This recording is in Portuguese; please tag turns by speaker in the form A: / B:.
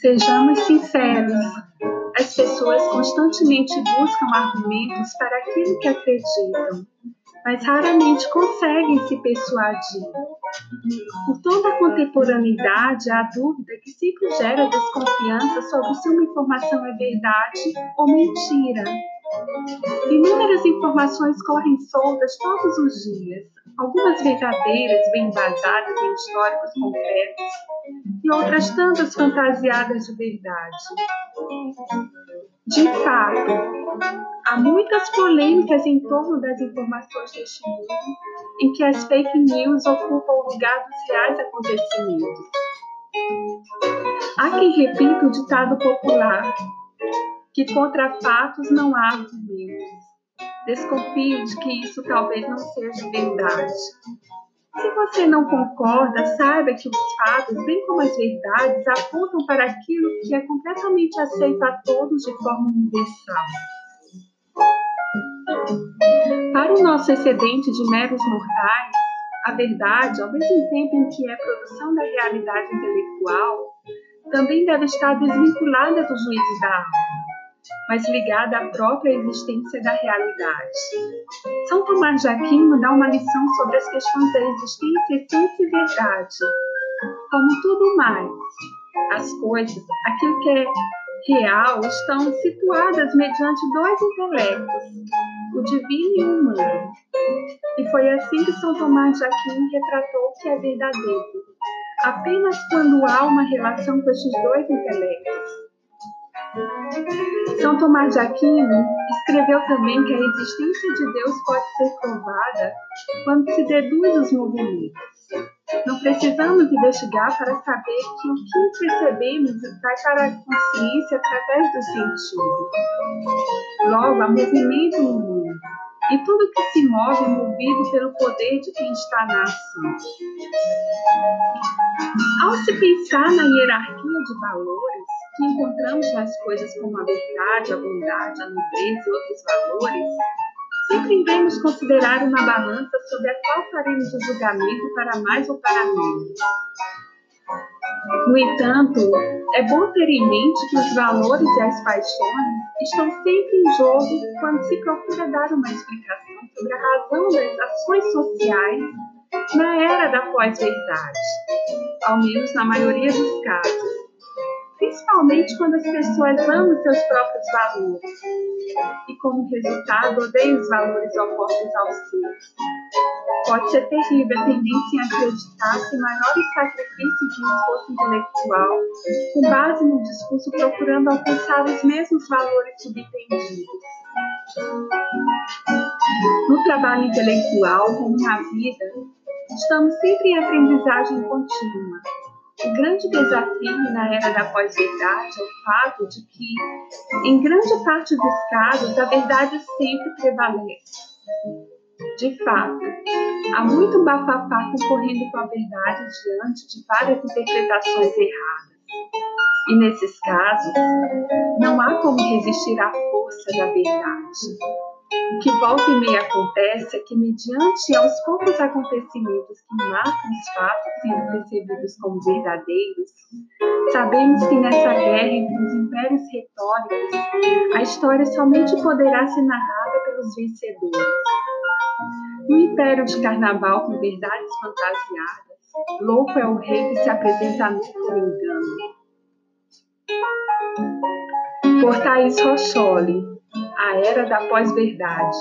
A: Sejamos sinceros. As pessoas constantemente buscam argumentos para aquilo que acreditam, mas raramente conseguem se persuadir. Por toda a contemporaneidade, há dúvida que sempre gera desconfiança sobre se uma informação é verdade ou mentira. Inúmeras informações correm soltas todos os dias, algumas verdadeiras, bem embasadas em históricos concretos, e outras tantas fantasiadas de verdade. De fato, há muitas polêmicas em torno das informações deste mundo, em que as fake news ocupam o lugar dos reais acontecimentos. Há quem repita o ditado popular que contra fatos não há argumentos. Desconfio de que isso talvez não seja verdade. Se você não concorda, saiba que os fatos, bem como as verdades, apontam para aquilo que é completamente aceito a todos de forma universal. Para o nosso excedente de meros mortais, a verdade, ao mesmo tempo em que é produção da realidade intelectual, também deve estar desvinculada dos juízes da alma mas ligada à própria existência da realidade. São Tomás de Aquino dá uma lição sobre as questões da existência, essência e verdade. Como tudo mais, as coisas, aquilo que é real, estão situadas mediante dois intelectos, o divino e o humano. E foi assim que São Tomás de Aquino retratou o que é verdadeiro, apenas quando há uma relação com estes dois intelectos são Tomás de Aquino escreveu também que a existência de Deus pode ser provada quando se deduz os movimentos. Não precisamos investigar para saber que o que percebemos vai para a consciência através do sentido. Logo, há movimento no mundo, e tudo que se move é movido pelo poder de quem está na ação. Ao se pensar na hierarquia de valores, que encontramos nas coisas como a verdade, a bondade, a nobreza e outros valores, sempre devemos considerar uma balança sobre a qual faremos o julgamento para mais ou para menos. No entanto, é bom ter em mente que os valores e as paixões estão sempre em jogo quando se procura dar uma explicação sobre a razão das ações sociais na era da pós-verdade, ao menos na maioria dos casos principalmente quando as pessoas amam seus próprios valores e, como resultado, odeiam os valores opostos aos seus. Pode ser terrível a tendência em acreditar que maiores sacrifícios de um esforço intelectual, com base no discurso procurando alcançar os mesmos valores subentendidos. No trabalho intelectual, como na vida, estamos sempre em aprendizagem contínua o grande desafio na era da pós-verdade é o fato de que, em grande parte dos casos, a verdade sempre prevalece. De fato, há muito bafafá concorrendo com a verdade diante de várias interpretações erradas. E nesses casos, não há como resistir à força da verdade. O que volta e meia acontece é que, mediante aos poucos acontecimentos que marcam os fatos sendo percebidos como verdadeiros, sabemos que nessa guerra entre os impérios retóricos, a história somente poderá ser narrada pelos vencedores. No império de carnaval com verdades fantasiadas, louco é o rei que se apresenta a por engano. Por Thaís Rocholi, a era da pós-verdade.